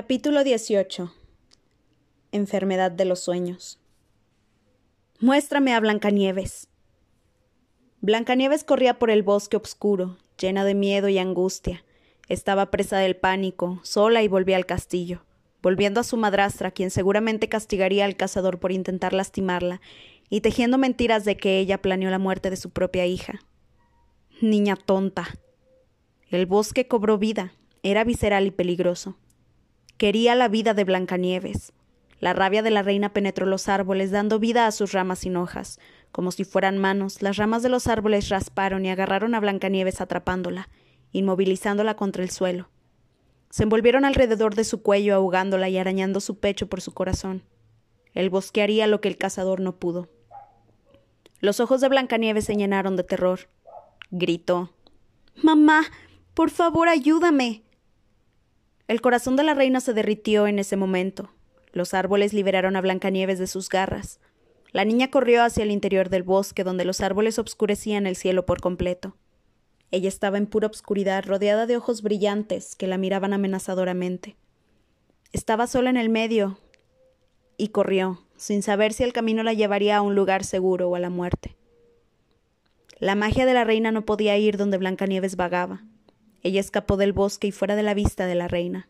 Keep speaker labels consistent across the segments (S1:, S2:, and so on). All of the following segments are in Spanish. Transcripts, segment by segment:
S1: Capítulo 18 Enfermedad de los sueños. Muéstrame a Blancanieves. Blancanieves corría por el bosque oscuro, llena de miedo y angustia. Estaba presa del pánico, sola y volvía al castillo, volviendo a su madrastra, quien seguramente castigaría al cazador por intentar lastimarla, y tejiendo mentiras de que ella planeó la muerte de su propia hija. Niña tonta. El bosque cobró vida, era visceral y peligroso. Quería la vida de Blancanieves. La rabia de la reina penetró los árboles, dando vida a sus ramas sin hojas. Como si fueran manos, las ramas de los árboles rasparon y agarraron a Blancanieves atrapándola, inmovilizándola contra el suelo. Se envolvieron alrededor de su cuello, ahogándola y arañando su pecho por su corazón. El bosque haría lo que el cazador no pudo. Los ojos de Blancanieves se llenaron de terror. Gritó. Mamá, por favor, ayúdame. El corazón de la reina se derritió en ese momento. Los árboles liberaron a Blancanieves de sus garras. La niña corrió hacia el interior del bosque, donde los árboles obscurecían el cielo por completo. Ella estaba en pura obscuridad, rodeada de ojos brillantes que la miraban amenazadoramente. Estaba sola en el medio y corrió, sin saber si el camino la llevaría a un lugar seguro o a la muerte. La magia de la reina no podía ir donde Blancanieves vagaba. Ella escapó del bosque y fuera de la vista de la reina.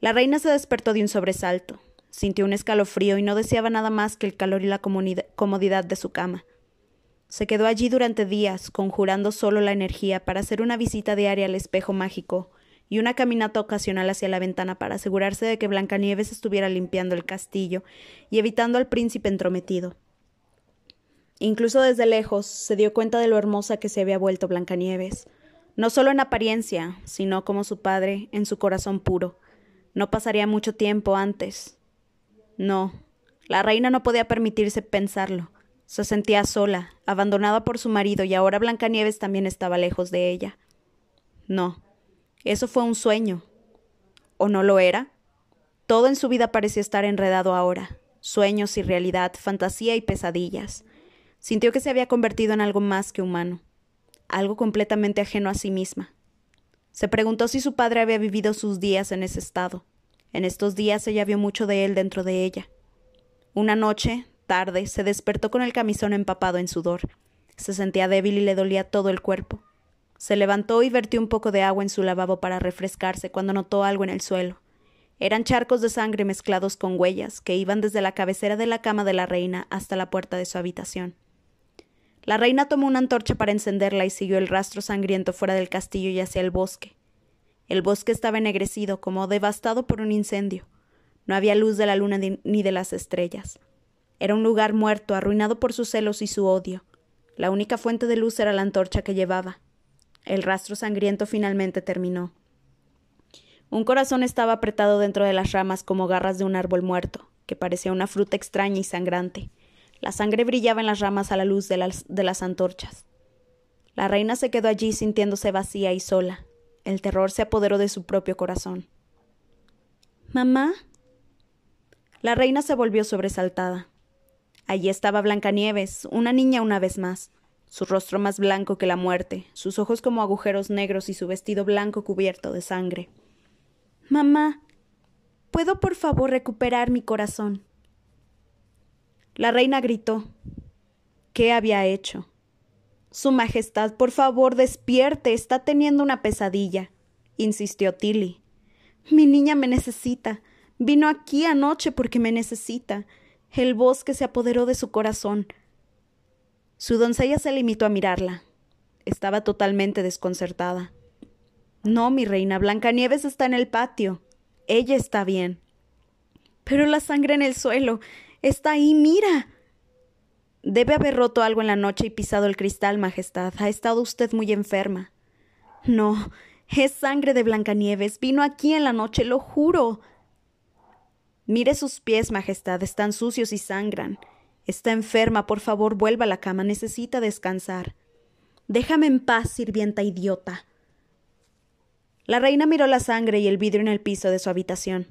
S1: La reina se despertó de un sobresalto, sintió un escalofrío y no deseaba nada más que el calor y la comodidad de su cama. Se quedó allí durante días, conjurando solo la energía para hacer una visita diaria al espejo mágico y una caminata ocasional hacia la ventana para asegurarse de que Blancanieves estuviera limpiando el castillo y evitando al príncipe entrometido. Incluso desde lejos se dio cuenta de lo hermosa que se había vuelto Blancanieves no solo en apariencia, sino como su padre, en su corazón puro. No pasaría mucho tiempo antes. No, la reina no podía permitirse pensarlo. Se sentía sola, abandonada por su marido, y ahora Blancanieves también estaba lejos de ella. No, eso fue un sueño. ¿O no lo era? Todo en su vida parecía estar enredado ahora. Sueños y realidad, fantasía y pesadillas. Sintió que se había convertido en algo más que humano algo completamente ajeno a sí misma. Se preguntó si su padre había vivido sus días en ese estado. En estos días ella vio mucho de él dentro de ella. Una noche, tarde, se despertó con el camisón empapado en sudor. Se sentía débil y le dolía todo el cuerpo. Se levantó y vertió un poco de agua en su lavabo para refrescarse cuando notó algo en el suelo. Eran charcos de sangre mezclados con huellas que iban desde la cabecera de la cama de la reina hasta la puerta de su habitación. La reina tomó una antorcha para encenderla y siguió el rastro sangriento fuera del castillo y hacia el bosque. El bosque estaba ennegrecido, como devastado por un incendio. No había luz de la luna ni de las estrellas. Era un lugar muerto, arruinado por sus celos y su odio. La única fuente de luz era la antorcha que llevaba. El rastro sangriento finalmente terminó. Un corazón estaba apretado dentro de las ramas como garras de un árbol muerto, que parecía una fruta extraña y sangrante. La sangre brillaba en las ramas a la luz de las, de las antorchas. La reina se quedó allí sintiéndose vacía y sola. El terror se apoderó de su propio corazón. ¿Mamá? La reina se volvió sobresaltada. Allí estaba Blancanieves, una niña una vez más, su rostro más blanco que la muerte, sus ojos como agujeros negros y su vestido blanco cubierto de sangre. Mamá, ¿puedo por favor recuperar mi corazón? La reina gritó. ¿Qué había hecho? Su Majestad, por favor, despierte. Está teniendo una pesadilla, insistió Tilly. Mi niña me necesita. Vino aquí anoche porque me necesita. El bosque se apoderó de su corazón. Su doncella se limitó a mirarla. Estaba totalmente desconcertada. No, mi reina, Blancanieves está en el patio. Ella está bien. Pero la sangre en el suelo. Está ahí, mira. Debe haber roto algo en la noche y pisado el cristal, Majestad. Ha estado usted muy enferma. No, es sangre de Blancanieves. Vino aquí en la noche, lo juro. Mire sus pies, Majestad, están sucios y sangran. Está enferma, por favor, vuelva a la cama, necesita descansar. Déjame en paz, sirvienta idiota. La reina miró la sangre y el vidrio en el piso de su habitación.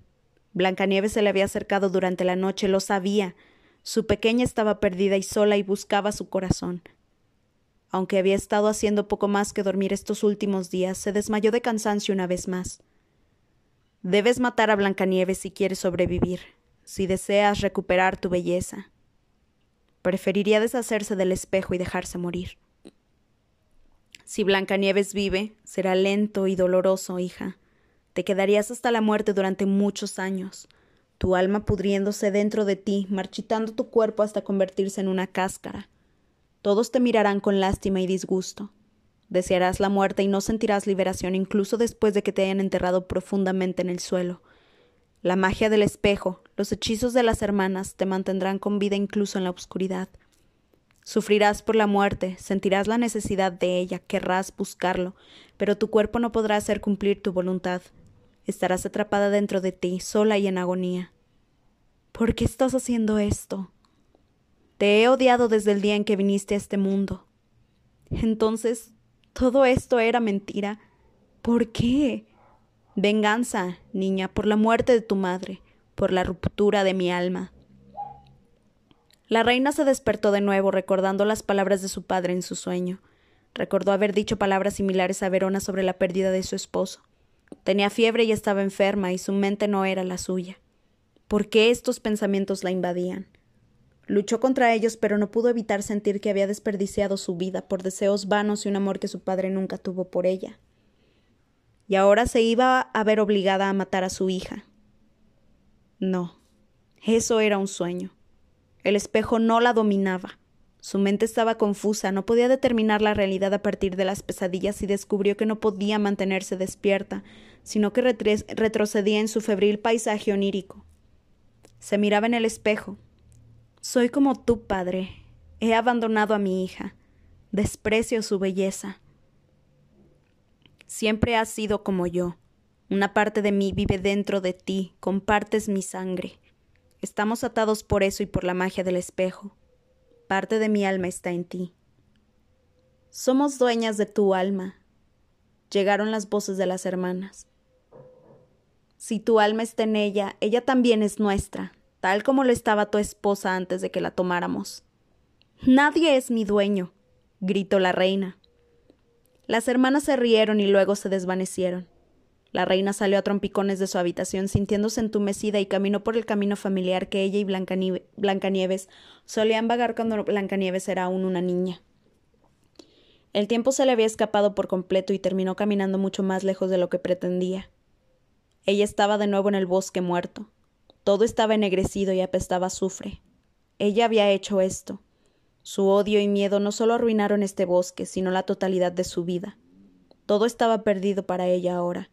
S1: Blancanieves se le había acercado durante la noche, lo sabía. Su pequeña estaba perdida y sola y buscaba su corazón. Aunque había estado haciendo poco más que dormir estos últimos días, se desmayó de cansancio una vez más. Debes matar a Blancanieves si quieres sobrevivir, si deseas recuperar tu belleza. Preferiría deshacerse del espejo y dejarse morir. Si Blancanieves vive, será lento y doloroso, hija. Te quedarías hasta la muerte durante muchos años, tu alma pudriéndose dentro de ti, marchitando tu cuerpo hasta convertirse en una cáscara. Todos te mirarán con lástima y disgusto. Desearás la muerte y no sentirás liberación incluso después de que te hayan enterrado profundamente en el suelo. La magia del espejo, los hechizos de las hermanas te mantendrán con vida incluso en la oscuridad. Sufrirás por la muerte, sentirás la necesidad de ella, querrás buscarlo, pero tu cuerpo no podrá hacer cumplir tu voluntad. Estarás atrapada dentro de ti, sola y en agonía. ¿Por qué estás haciendo esto? Te he odiado desde el día en que viniste a este mundo. Entonces, todo esto era mentira. ¿Por qué? Venganza, niña, por la muerte de tu madre, por la ruptura de mi alma. La reina se despertó de nuevo recordando las palabras de su padre en su sueño. Recordó haber dicho palabras similares a Verona sobre la pérdida de su esposo. Tenía fiebre y estaba enferma, y su mente no era la suya. ¿Por qué estos pensamientos la invadían? Luchó contra ellos, pero no pudo evitar sentir que había desperdiciado su vida por deseos vanos y un amor que su padre nunca tuvo por ella. Y ahora se iba a ver obligada a matar a su hija. No, eso era un sueño. El espejo no la dominaba. Su mente estaba confusa, no podía determinar la realidad a partir de las pesadillas y descubrió que no podía mantenerse despierta, sino que retrocedía en su febril paisaje onírico. Se miraba en el espejo. Soy como tú, padre. He abandonado a mi hija. Desprecio su belleza. Siempre has sido como yo. Una parte de mí vive dentro de ti, compartes mi sangre. Estamos atados por eso y por la magia del espejo. Parte de mi alma está en ti. Somos dueñas de tu alma. Llegaron las voces de las hermanas. Si tu alma está en ella, ella también es nuestra, tal como lo estaba tu esposa antes de que la tomáramos. Nadie es mi dueño, gritó la reina. Las hermanas se rieron y luego se desvanecieron. La reina salió a trompicones de su habitación sintiéndose entumecida y caminó por el camino familiar que ella y Blancanieves solían vagar cuando Blancanieves era aún una niña. El tiempo se le había escapado por completo y terminó caminando mucho más lejos de lo que pretendía. Ella estaba de nuevo en el bosque muerto. Todo estaba ennegrecido y apestaba azufre. Ella había hecho esto. Su odio y miedo no solo arruinaron este bosque, sino la totalidad de su vida. Todo estaba perdido para ella ahora.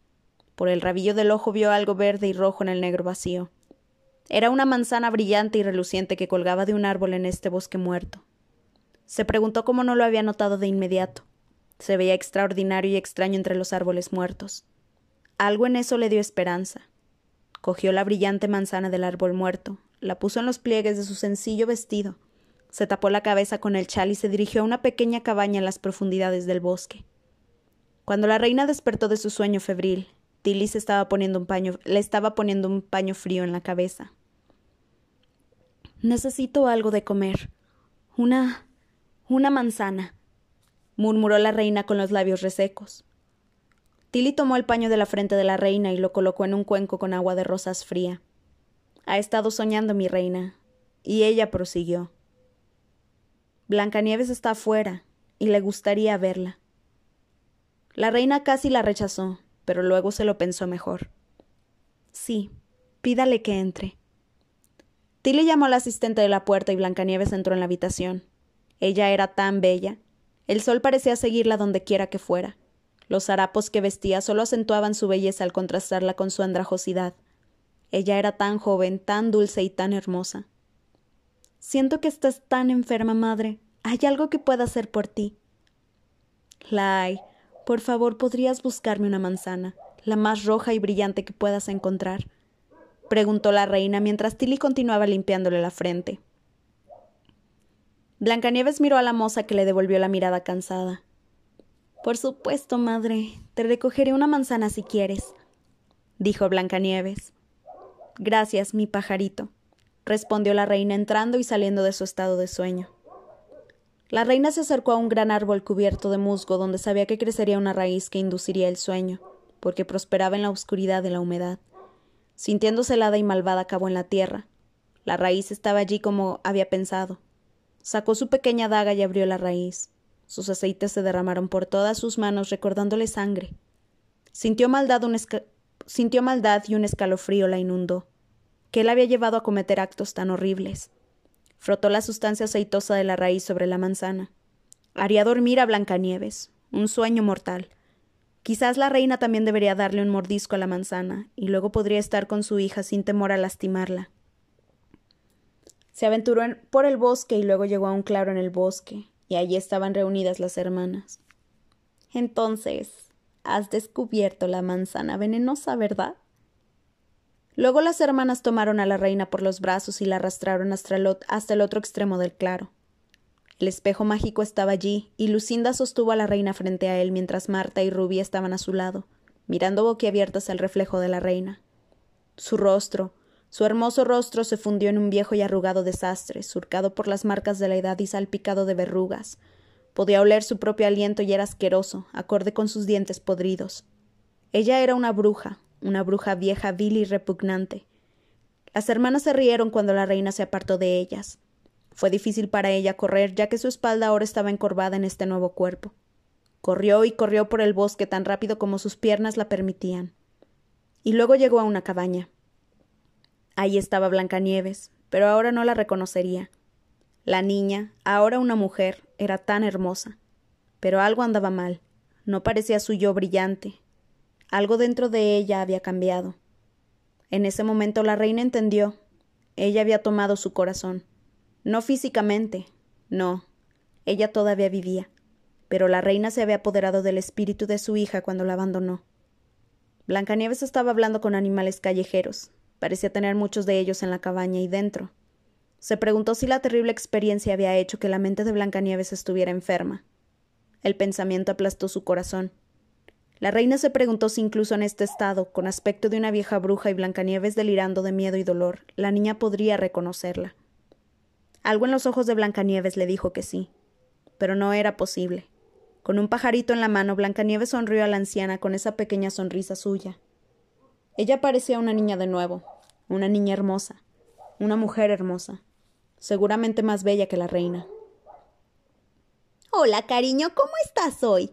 S1: Por el rabillo del ojo vio algo verde y rojo en el negro vacío. Era una manzana brillante y reluciente que colgaba de un árbol en este bosque muerto. Se preguntó cómo no lo había notado de inmediato. Se veía extraordinario y extraño entre los árboles muertos. Algo en eso le dio esperanza. Cogió la brillante manzana del árbol muerto, la puso en los pliegues de su sencillo vestido, se tapó la cabeza con el chal y se dirigió a una pequeña cabaña en las profundidades del bosque. Cuando la reina despertó de su sueño febril, Tilly se estaba poniendo un paño, le estaba poniendo un paño frío en la cabeza. Necesito algo de comer. Una. una manzana, murmuró la reina con los labios resecos. Tilly tomó el paño de la frente de la reina y lo colocó en un cuenco con agua de rosas fría. Ha estado soñando mi reina. Y ella prosiguió. Blancanieves está afuera, y le gustaría verla. La reina casi la rechazó, pero luego se lo pensó mejor. Sí, pídale que entre. Tilly llamó al asistente de la puerta y Blancanieves entró en la habitación. Ella era tan bella. El sol parecía seguirla donde quiera que fuera. Los harapos que vestía solo acentuaban su belleza al contrastarla con su andrajosidad. Ella era tan joven, tan dulce y tan hermosa. Siento que estás tan enferma, madre. ¿Hay algo que pueda hacer por ti? La por favor, ¿podrías buscarme una manzana, la más roja y brillante que puedas encontrar? preguntó la reina mientras Tilly continuaba limpiándole la frente. Blancanieves miró a la moza que le devolvió la mirada cansada. Por supuesto, madre, te recogeré una manzana si quieres, dijo Blancanieves. Gracias, mi pajarito, respondió la reina entrando y saliendo de su estado de sueño. La reina se acercó a un gran árbol cubierto de musgo donde sabía que crecería una raíz que induciría el sueño, porque prosperaba en la oscuridad de la humedad. Sintiéndose helada y malvada, acabó en la tierra. La raíz estaba allí como había pensado. Sacó su pequeña daga y abrió la raíz. Sus aceites se derramaron por todas sus manos, recordándole sangre. Sintió maldad, un Sintió maldad y un escalofrío la inundó. ¿Qué la había llevado a cometer actos tan horribles? Frotó la sustancia aceitosa de la raíz sobre la manzana. Haría dormir a Blancanieves. Un sueño mortal. Quizás la reina también debería darle un mordisco a la manzana, y luego podría estar con su hija sin temor a lastimarla. Se aventuró por el bosque y luego llegó a un claro en el bosque, y allí estaban reunidas las hermanas. Entonces, has descubierto la manzana venenosa, ¿verdad? Luego las hermanas tomaron a la reina por los brazos y la arrastraron hasta el, hasta el otro extremo del claro. El espejo mágico estaba allí, y Lucinda sostuvo a la reina frente a él mientras Marta y Rubí estaban a su lado, mirando boquiabiertas el reflejo de la reina. Su rostro, su hermoso rostro se fundió en un viejo y arrugado desastre, surcado por las marcas de la edad y salpicado de verrugas. Podía oler su propio aliento y era asqueroso, acorde con sus dientes podridos. Ella era una bruja, una bruja vieja, vil y repugnante. Las hermanas se rieron cuando la reina se apartó de ellas. Fue difícil para ella correr, ya que su espalda ahora estaba encorvada en este nuevo cuerpo. Corrió y corrió por el bosque tan rápido como sus piernas la permitían. Y luego llegó a una cabaña. Ahí estaba Blancanieves, pero ahora no la reconocería. La niña, ahora una mujer, era tan hermosa. Pero algo andaba mal. No parecía su yo brillante. Algo dentro de ella había cambiado. En ese momento la reina entendió. Ella había tomado su corazón. No físicamente, no. Ella todavía vivía, pero la reina se había apoderado del espíritu de su hija cuando la abandonó. Blancanieves estaba hablando con animales callejeros. Parecía tener muchos de ellos en la cabaña y dentro. Se preguntó si la terrible experiencia había hecho que la mente de Blancanieves estuviera enferma. El pensamiento aplastó su corazón. La reina se preguntó si incluso en este estado, con aspecto de una vieja bruja y Blancanieves delirando de miedo y dolor, la niña podría reconocerla. Algo en los ojos de Blancanieves le dijo que sí, pero no era posible. Con un pajarito en la mano, Blancanieves sonrió a la anciana con esa pequeña sonrisa suya. Ella parecía una niña de nuevo, una niña hermosa, una mujer hermosa, seguramente más bella que la reina. Hola, cariño, ¿cómo estás hoy?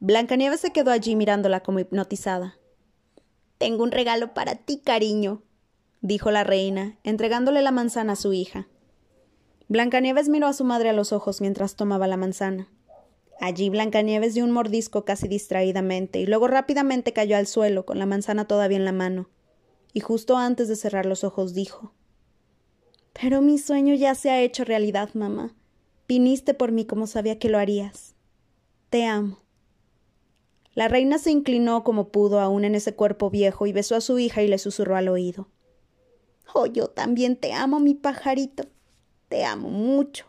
S1: Blancanieves se quedó allí mirándola como hipnotizada. Tengo un regalo para ti, cariño, dijo la reina, entregándole la manzana a su hija. Blancanieves miró a su madre a los ojos mientras tomaba la manzana. Allí Blancanieves dio un mordisco casi distraídamente y luego rápidamente cayó al suelo con la manzana todavía en la mano. Y justo antes de cerrar los ojos dijo Pero mi sueño ya se ha hecho realidad, mamá. Viniste por mí como sabía que lo harías. Te amo. La reina se inclinó como pudo aún en ese cuerpo viejo y besó a su hija y le susurró al oído Oh, yo también te amo, mi pajarito. Te amo mucho.